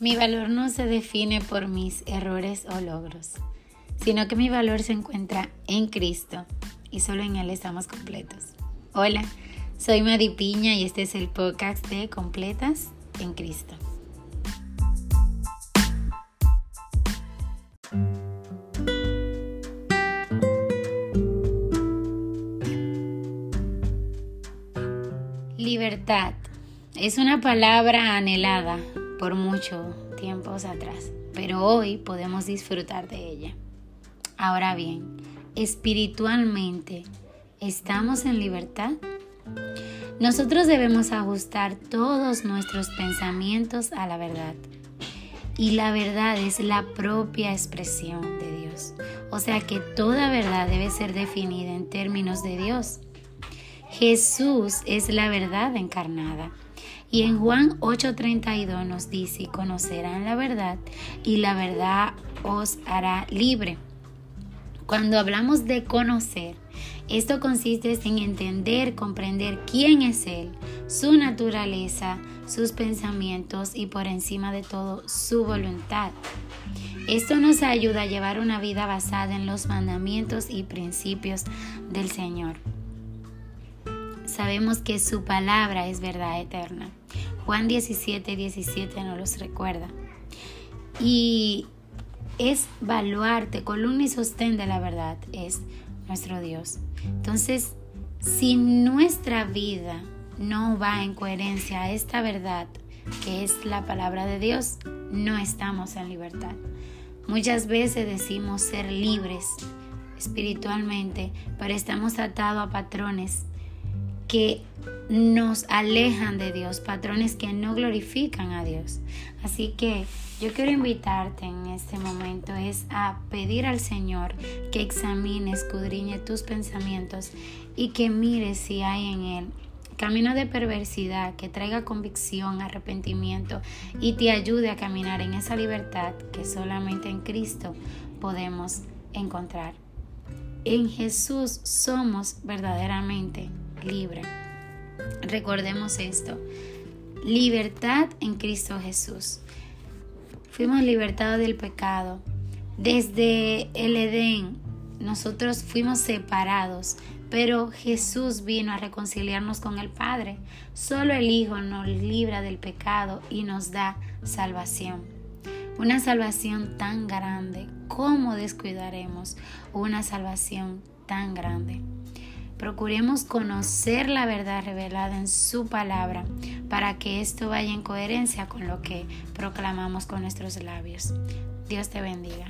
Mi valor no se define por mis errores o logros, sino que mi valor se encuentra en Cristo y solo en Él estamos completos. Hola, soy Madi Piña y este es el podcast de Completas en Cristo. Libertad es una palabra anhelada por mucho tiempos atrás, pero hoy podemos disfrutar de ella. Ahora bien, espiritualmente, ¿estamos en libertad? Nosotros debemos ajustar todos nuestros pensamientos a la verdad. Y la verdad es la propia expresión de Dios. O sea que toda verdad debe ser definida en términos de Dios. Jesús es la verdad encarnada. Y en Juan 8:32 nos dice, conocerán la verdad y la verdad os hará libre. Cuando hablamos de conocer, esto consiste en entender, comprender quién es Él, su naturaleza, sus pensamientos y por encima de todo su voluntad. Esto nos ayuda a llevar una vida basada en los mandamientos y principios del Señor sabemos que su palabra es verdad eterna. Juan 17, 17 nos los recuerda. Y es baluarte, columna y sostén de la verdad, es nuestro Dios. Entonces, si nuestra vida no va en coherencia a esta verdad, que es la palabra de Dios, no estamos en libertad. Muchas veces decimos ser libres espiritualmente, pero estamos atados a patrones que nos alejan de Dios, patrones que no glorifican a Dios. Así que yo quiero invitarte en este momento es a pedir al Señor que examine, escudriñe tus pensamientos y que mire si hay en él camino de perversidad que traiga convicción, arrepentimiento y te ayude a caminar en esa libertad que solamente en Cristo podemos encontrar. En Jesús somos verdaderamente libre. Recordemos esto. Libertad en Cristo Jesús. Fuimos libertados del pecado. Desde el Edén nosotros fuimos separados, pero Jesús vino a reconciliarnos con el Padre. Solo el Hijo nos libra del pecado y nos da salvación. Una salvación tan grande, ¿cómo descuidaremos una salvación tan grande? Procuremos conocer la verdad revelada en su palabra para que esto vaya en coherencia con lo que proclamamos con nuestros labios. Dios te bendiga.